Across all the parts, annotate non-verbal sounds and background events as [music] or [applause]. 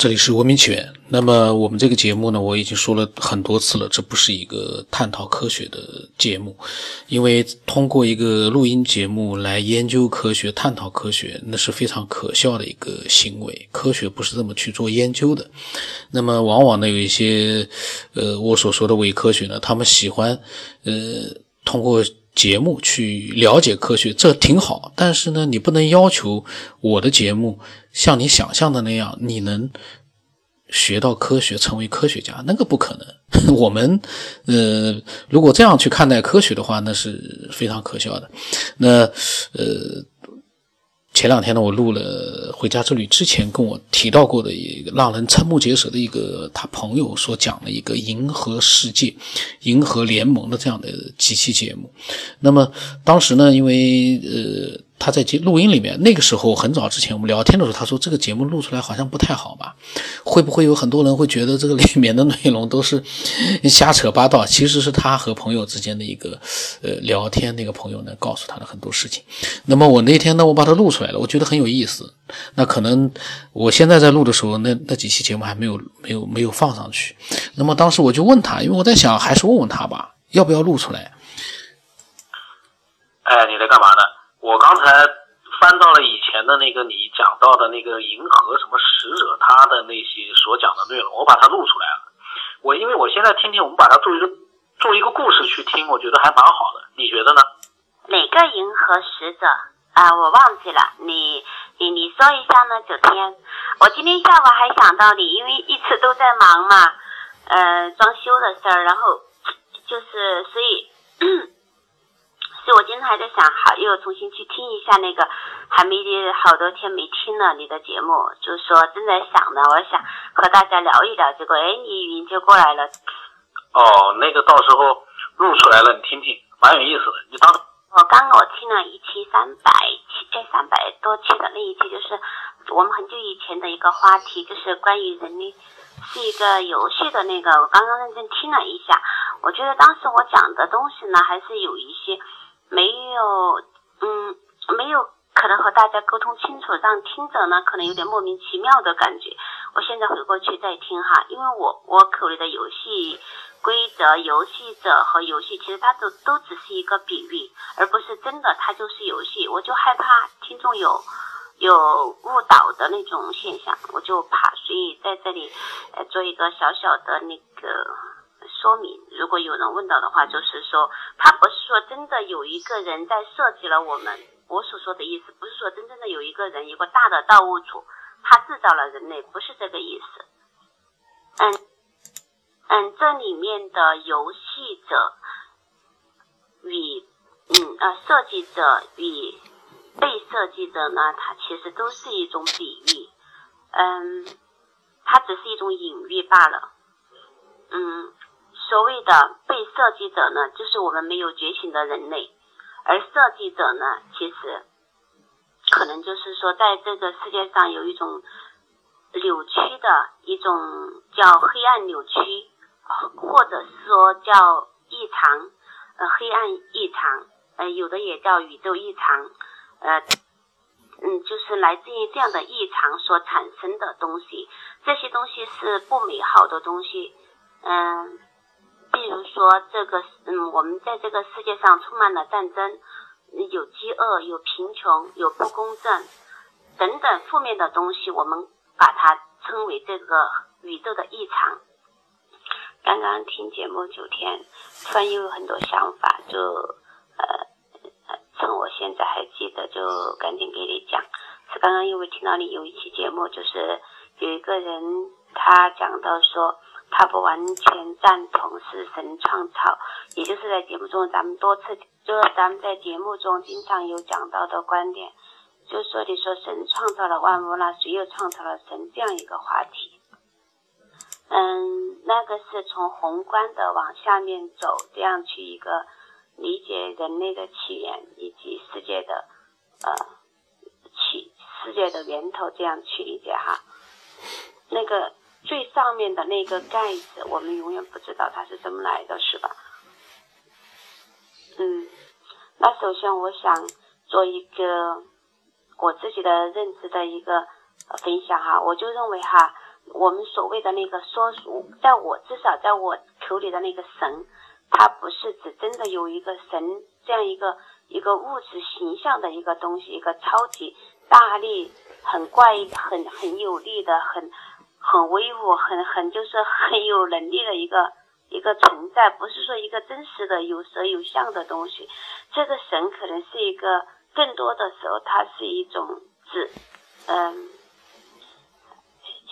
这里是文明起源。那么我们这个节目呢，我已经说了很多次了，这不是一个探讨科学的节目，因为通过一个录音节目来研究科学、探讨科学，那是非常可笑的一个行为。科学不是这么去做研究的。那么往往呢，有一些呃，我所说的伪科学呢，他们喜欢呃通过。节目去了解科学，这挺好。但是呢，你不能要求我的节目像你想象的那样，你能学到科学，成为科学家，那个不可能。[laughs] 我们，呃，如果这样去看待科学的话，那是非常可笑的。那，呃。前两天呢，我录了《回家之旅》之前跟我提到过的一个让人瞠目结舌的一个他朋友所讲的一个银河世界、银河联盟的这样的几期节目。那么当时呢，因为呃。他在录音里面，那个时候很早之前我们聊天的时候，他说这个节目录出来好像不太好吧？会不会有很多人会觉得这个里面的内容都是瞎扯八道？[laughs] 其实是他和朋友之间的一个呃聊天，那个朋友呢告诉他的很多事情。那么我那天呢，我把它录出来了，我觉得很有意思。那可能我现在在录的时候，那那几期节目还没有没有没有放上去。那么当时我就问他，因为我在想，还是问问他吧，要不要录出来？哎，你在干嘛呢？我刚才翻到了以前的那个你讲到的那个银河什么使者他的那些所讲的内容，我把它录出来了。我因为我现在听听，我们把它做一个做一个故事去听，我觉得还蛮好的。你觉得呢？哪个银河使者啊？我忘记了，你你你说一下呢？九天，我今天下午还想到你，因为一直都在忙嘛，呃，装修的事儿，然后就是所以。所以我今天还在想，好又重新去听一下那个，还没好多天没听了你的节目，就是说正在想呢，我想和大家聊一聊，结果哎，你语音就过来了。哦，那个到时候录出来了，你听听，蛮有意思的。你当我刚我听了一期三百期，哎，三百多期的那一期，就是我们很久以前的一个话题，就是关于人类是一个游戏的那个，我刚刚认真听了一下，我觉得当时我讲的东西呢，还是有一些。没有，嗯，没有可能和大家沟通清楚，让听者呢可能有点莫名其妙的感觉。我现在回过去再听哈，因为我我口里的游戏规则、游戏者和游戏，其实它都都只是一个比喻，而不是真的它就是游戏。我就害怕听众有有误导的那种现象，我就怕，所以在这里呃做一个小小的那个。说明，如果有人问到的话，就是说，他不是说真的有一个人在设计了我们。我所说的意思，不是说真正的有一个人，一个大的造物主，他制造了人类，不是这个意思。嗯嗯，这里面的游戏者与嗯呃设计者与被设计者呢，它其实都是一种比喻。嗯，它只是一种隐喻罢了。嗯。所谓的被设计者呢，就是我们没有觉醒的人类，而设计者呢，其实可能就是说，在这个世界上有一种扭曲的一种叫黑暗扭曲，或者说叫异常，呃，黑暗异常，呃，有的也叫宇宙异常，呃，嗯，就是来自于这样的异常所产生的东西，这些东西是不美好的东西，嗯。例如说，这个嗯，我们在这个世界上充满了战争，有饥饿，有贫穷，有不公正等等负面的东西，我们把它称为这个宇宙的异常。刚刚听节目九天，突然又有很多想法，就呃，趁我现在还记得，就赶紧给你讲。是刚刚因为听到你有一期节目，就是有一个人他讲到说。他不完全赞同是神创造，也就是在节目中咱们多次，就是咱们在节目中经常有讲到的观点，就说你说神创造了万物，那谁又创造了神这样一个话题。嗯，那个是从宏观的往下面走，这样去一个理解人类的起源以及世界的呃起世界的源头，这样去理解哈，那个。最上面的那个盖子，我们永远不知道它是怎么来的，是吧？嗯，那首先我想做一个我自己的认知的一个分享哈，我就认为哈，我们所谓的那个说，在我至少在我口里的那个神，它不是指真的有一个神这样一个一个物质形象的一个东西，一个超级大力、很怪、很很有力的、很很威武、很很就是很有能力的一个 [laughs] 一个存在，不是说一个真实的有舌有相的东西。这个神可能是一个，更多的时候它是一种指，嗯。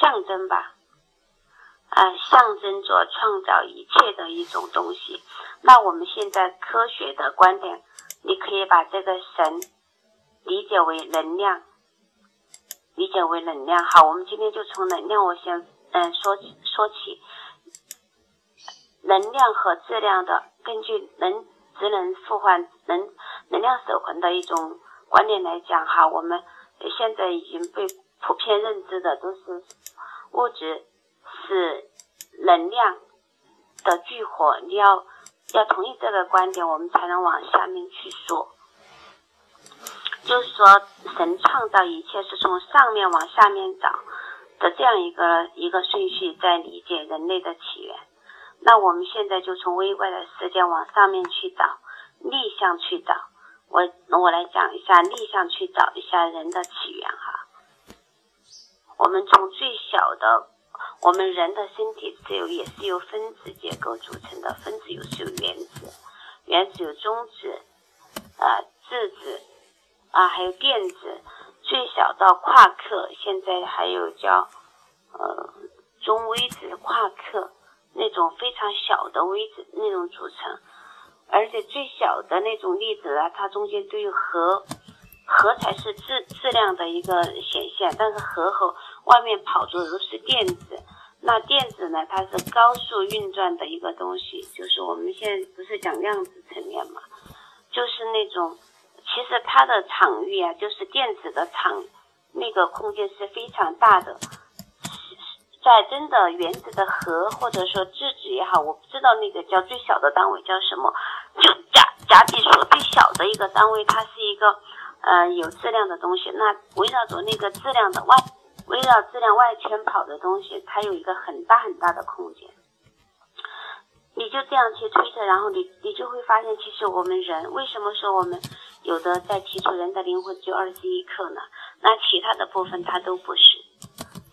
象征吧，啊，象征着创造一切的一种东西。那我们现在科学的观点，你可以把这个神理解为能量，理解为能量。好，我们今天就从能量，我先嗯说说起，能量和质量的，根据能职能互换能能量守恒的一种观点来讲哈，我们现在已经被普遍认知的都是。物质是能量的聚合，你要要同意这个观点，我们才能往下面去说。就是说，神创造一切是从上面往下面找的这样一个一个顺序，在理解人类的起源。那我们现在就从微观的世界往上面去找，逆向去找。我我来讲一下逆向去找一下人的起源哈。我们从最小的，我们人的身体是由也是由分子结构组成的，分子有是有原子，原子有中子，啊质子，啊还有电子，最小到夸克，现在还有叫呃中微子、夸克那种非常小的微子那种组成，而且最小的那种粒子啊，它中间都有核。核才是质质量的一个显现，但是核和外面跑着都是电子。那电子呢？它是高速运转的一个东西，就是我们现在不是讲量子层面嘛？就是那种，其实它的场域啊，就是电子的场，那个空间是非常大的。在真的原子的核或者说质子也好，我不知道那个叫最小的单位叫什么，就甲甲底所最小的一个单位，它是一个。呃，有质量的东西，那围绕着那个质量的外，围绕质量外圈跑的东西，它有一个很大很大的空间。你就这样去推测，然后你你就会发现，其实我们人为什么说我们有的在提出人的灵魂只有二十一克呢？那其他的部分它都不是，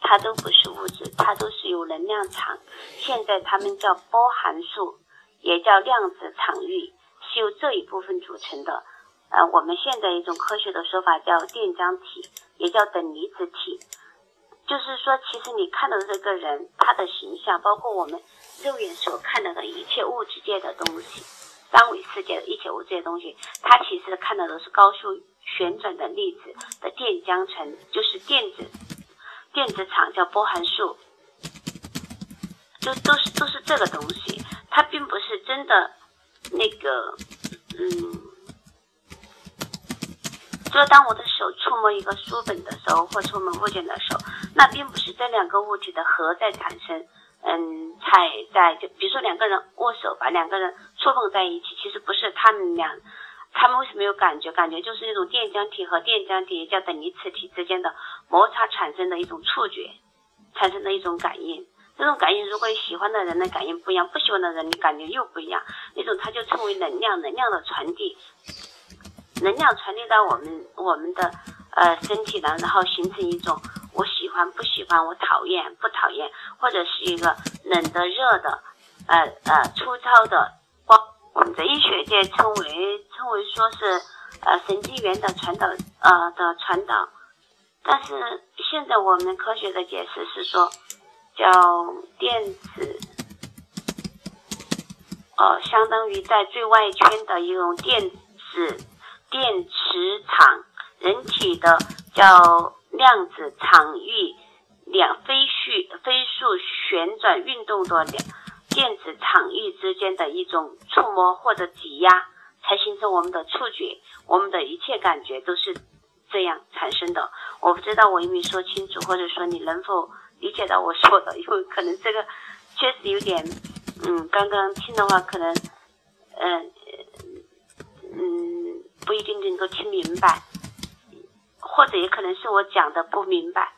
它都不是物质，它都是有能量场。现在它们叫波函数，也叫量子场域，是由这一部分组成的。呃，我们现在一种科学的说法叫电浆体，也叫等离子体。就是说，其实你看到的这个人，他的形象，包括我们肉眼所看到的一切物质界的东西，三维世界的一切物质界东西，它其实看到的是高速旋转的粒子的电浆层，就是电子电子场，叫波函数，就都是都是这个东西，它并不是真的那个，嗯。就当我的手触摸一个书本的时候，或触摸物件的时候，那并不是这两个物体的核在产生，嗯，踩在就比如说两个人握手吧，两个人触碰在一起，其实不是他们俩，他们为什么有感觉？感觉就是那种电浆体和电浆体叫等离子体之间的摩擦产生的一种触觉，产生的一种感应。这种感应如果喜欢的人的感应不一样，不喜欢的人你感觉又不一样，那种它就称为能量，能量的传递。能量传递到我们我们的呃身体呢，然后形成一种我喜欢不喜欢，我讨厌不讨厌，或者是一个冷的热的，呃呃粗糙的光，我们在医学界称为称为说是呃神经元的传导呃的传导，但是现在我们科学的解释是说叫电子，呃相当于在最外圈的一种电子。电磁场，人体的叫量子场域，两飞速飞速旋转运动的两电子场域之间的一种触摸或者挤压，才形成我们的触觉，我们的一切感觉都是这样产生的。我不知道我有没有说清楚，或者说你能否理解到我说的？因为可能这个确实有点，嗯，刚刚听的话可能，嗯，嗯。不一定能够听明白，或者也可能是我讲的不明白。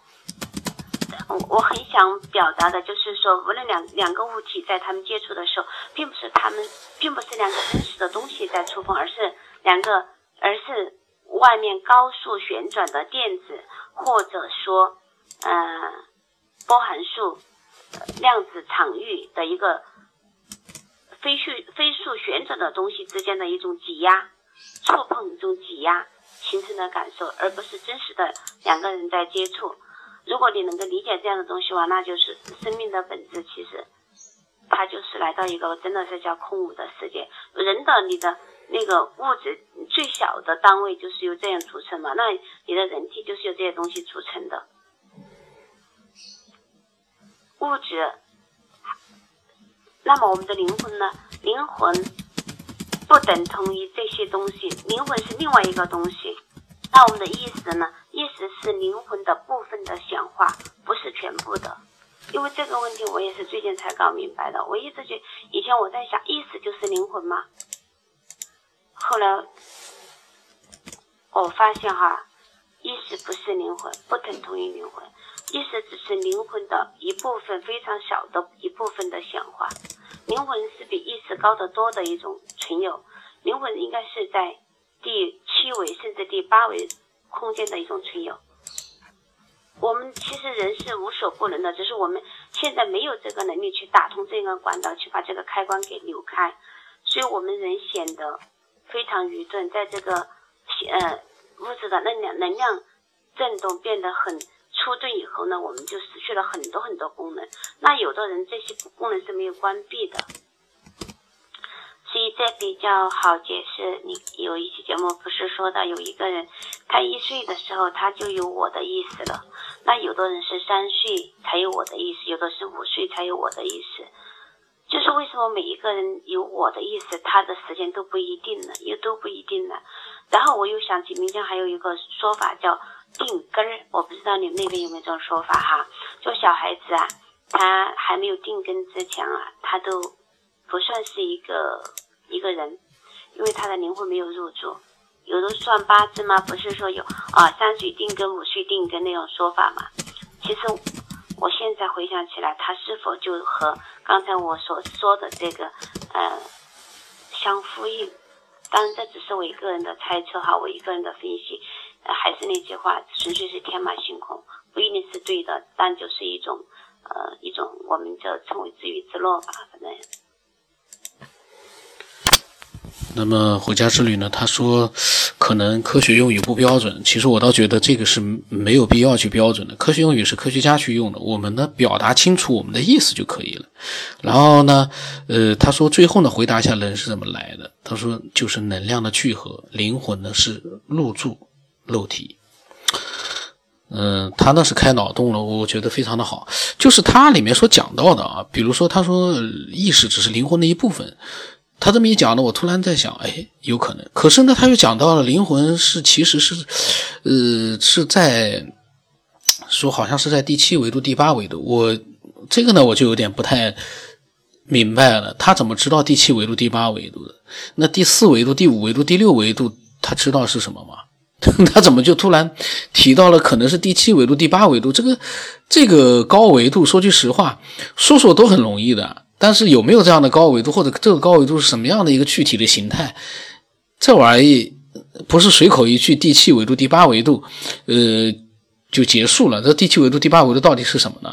我我很想表达的就是说，无论两两个物体在他们接触的时候，并不是他们，并不是两个真实的东西在触碰，而是两个，而是外面高速旋转的电子，或者说，嗯，波函数、量子场域的一个飞速飞速旋转的东西之间的一种挤压、触碰、一种挤压形成的感受，而不是真实的两个人在接触。如果你能够理解这样的东西的话，那就是生命的本质。其实，它就是来到一个真的是叫空无的世界。人的你的那个物质最小的单位就是由这样组成嘛，那你的人体就是由这些东西组成的。物质，那么我们的灵魂呢？灵魂不等同于这些东西，灵魂是另外一个东西。那我们的意识呢？意识是灵魂的部分的显化，不是全部的。因为这个问题，我也是最近才搞明白的。我一直觉，以前我在想，意识就是灵魂吗？后来我发现哈，意识不是灵魂，不等同于灵魂。意识只是灵魂的一部分，非常小的一部分的显化。灵魂是比意识高得多的一种存有。灵魂应该是在。第七维甚至第八维空间的一种存有，我们其实人是无所不能的，只是我们现在没有这个能力去打通这个管道，去把这个开关给扭开，所以我们人显得非常愚钝，在这个呃物质的能量能量振动变得很粗钝以后呢，我们就失去了很多很多功能。那有的人这些功能是没有关闭的。所以这比较好解释。你有一期节目不是说到有一个人，他一岁的时候他就有我的意思了。那有的人是三岁才有我的意思，有的是五岁才有我的意思。就是为什么每一个人有我的意思，他的时间都不一定呢？又都不一定呢？然后我又想起民间还有一个说法叫定根儿，我不知道你们那边有没有这种说法哈？就小孩子啊，他还没有定根之前啊，他都。不算是一个一个人，因为他的灵魂没有入住。有的算八字吗？不是说有啊，三岁定根，五岁定根那种说法嘛？其实我现在回想起来，他是否就和刚才我所说的这个呃相呼应？当然，这只是我一个人的猜测哈，我一个人的分析。还是那句话，纯粹是天马行空，不一定是对的，但就是一种呃一种我们就称为自娱自乐吧，反正。那么回家之旅呢？他说，可能科学用语不标准。其实我倒觉得这个是没有必要去标准的。科学用语是科学家去用的，我们呢表达清楚我们的意思就可以了。然后呢，呃，他说最后呢回答一下人是怎么来的。他说就是能量的聚合，灵魂呢是入住肉体。嗯，他那是开脑洞了，我觉得非常的好。就是他里面所讲到的啊，比如说他说意识只是灵魂的一部分。他这么一讲呢，我突然在想，哎，有可能。可是呢，他又讲到了灵魂是其实是，呃，是在说好像是在第七维度、第八维度。我这个呢，我就有点不太明白了。他怎么知道第七维度、第八维度的？那第四维度、第五维度、第六维度，他知道是什么吗？[laughs] 他怎么就突然提到了可能是第七维度、第八维度？这个这个高维度，说句实话，说说都很容易的。但是有没有这样的高维度，或者这个高维度是什么样的一个具体的形态？这玩意不是随口一句第七维度、第八维度，呃，就结束了。这第七维度、第八维度到底是什么呢？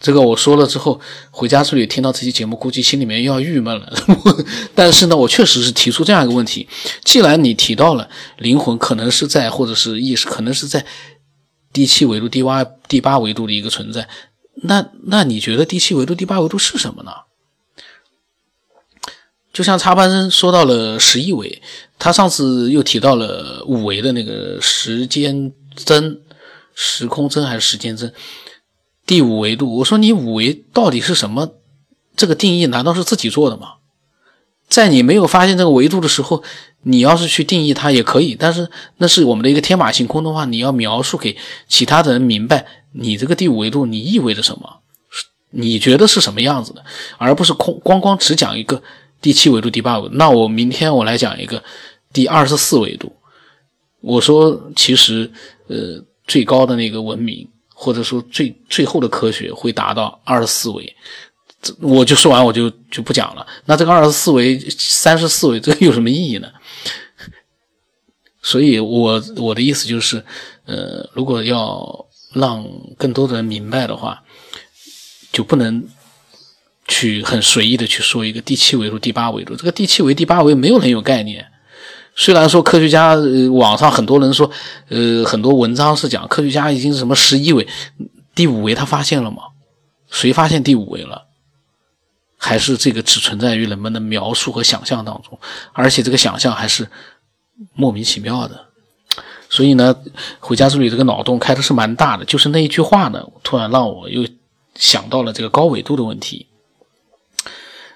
这个我说了之后，回家之旅听到这期节目，估计心里面又要郁闷了。[laughs] 但是呢，我确实是提出这样一个问题：既然你提到了灵魂可能是在，或者是意识可能是在第七维度、第八第八维度的一个存在。那那你觉得第七维度、第八维度是什么呢？就像插班生说到了十一维，他上次又提到了五维的那个时间针、时空针还是时间针？第五维度，我说你五维到底是什么？这个定义难道是自己做的吗？在你没有发现这个维度的时候，你要是去定义它也可以，但是那是我们的一个天马行空的话，你要描述给其他的人明白。你这个第五维度，你意味着什么？你觉得是什么样子的？而不是空光光只讲一个第七维度、第八维度。那我明天我来讲一个第二十四维度。我说，其实呃，最高的那个文明，或者说最最后的科学会达到二十四维。我就说完，我就就不讲了。那这个二十四维、三十四维，这有什么意义呢？所以，我我的意思就是，呃，如果要让更多的人明白的话，就不能去很随意的去说一个第七维度、第八维度。这个第七维、第八维，没有人有概念。虽然说科学家，呃，网上很多人说，呃，很多文章是讲科学家已经什么十一维、第五维，他发现了吗？谁发现第五维了？还是这个只存在于人们的描述和想象当中，而且这个想象还是莫名其妙的。所以呢，回家之旅这个脑洞开的是蛮大的。就是那一句话呢，突然让我又想到了这个高纬度的问题。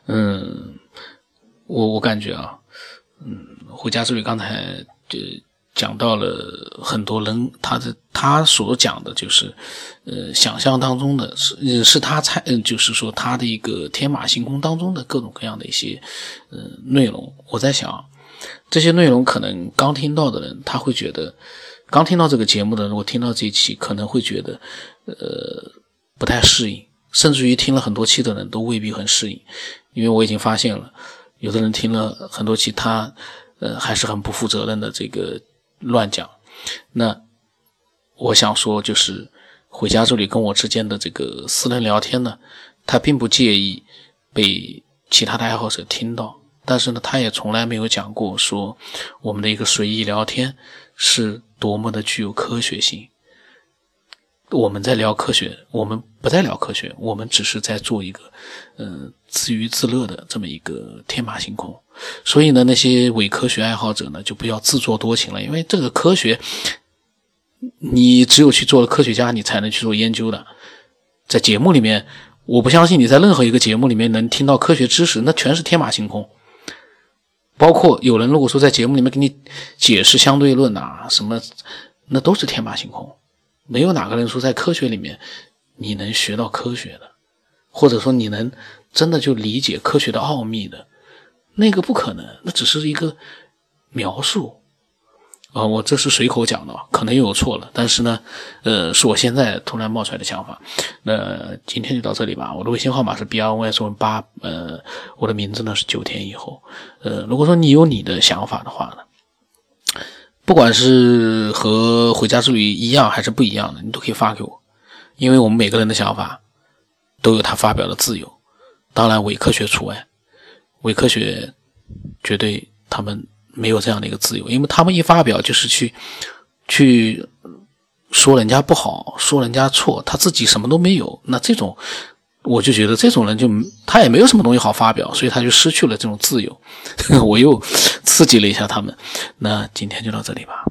嗯，我我感觉啊，嗯，回家之旅刚才就。讲到了很多人，他的他所讲的就是，呃，想象当中的是是他猜，嗯，就是说他的一个天马行空当中的各种各样的一些，呃，内容。我在想，这些内容可能刚听到的人，他会觉得，刚听到这个节目的人，我听到这一期可能会觉得，呃，不太适应，甚至于听了很多期的人都未必很适应，因为我已经发现了，有的人听了很多期，他，呃，还是很不负责任的这个。乱讲，那我想说，就是回家助理跟我之间的这个私人聊天呢，他并不介意被其他的爱好者听到，但是呢，他也从来没有讲过说我们的一个随意聊天是多么的具有科学性。我们在聊科学，我们不在聊科学，我们只是在做一个，嗯，自娱自乐的这么一个天马行空。所以呢，那些伪科学爱好者呢，就不要自作多情了，因为这个科学，你只有去做了科学家，你才能去做研究的。在节目里面，我不相信你在任何一个节目里面能听到科学知识，那全是天马行空。包括有人如果说在节目里面给你解释相对论啊什么，那都是天马行空。没有哪个人说在科学里面你能学到科学的，或者说你能真的就理解科学的奥秘的，那个不可能，那只是一个描述啊。我这是随口讲的，可能又有错了，但是呢，呃，是我现在突然冒出来的想法。那今天就到这里吧。我的微信号码是 b r y s 八，呃，我的名字呢是九天以后。呃，如果说你有你的想法的话呢？不管是和回家之旅一样还是不一样的，你都可以发给我，因为我们每个人的想法都有他发表的自由，当然伪科学除外，伪科学绝对他们没有这样的一个自由，因为他们一发表就是去去说人家不好，说人家错，他自己什么都没有，那这种我就觉得这种人就他也没有什么东西好发表，所以他就失去了这种自由，[laughs] 我又。刺激了一下他们，那今天就到这里吧。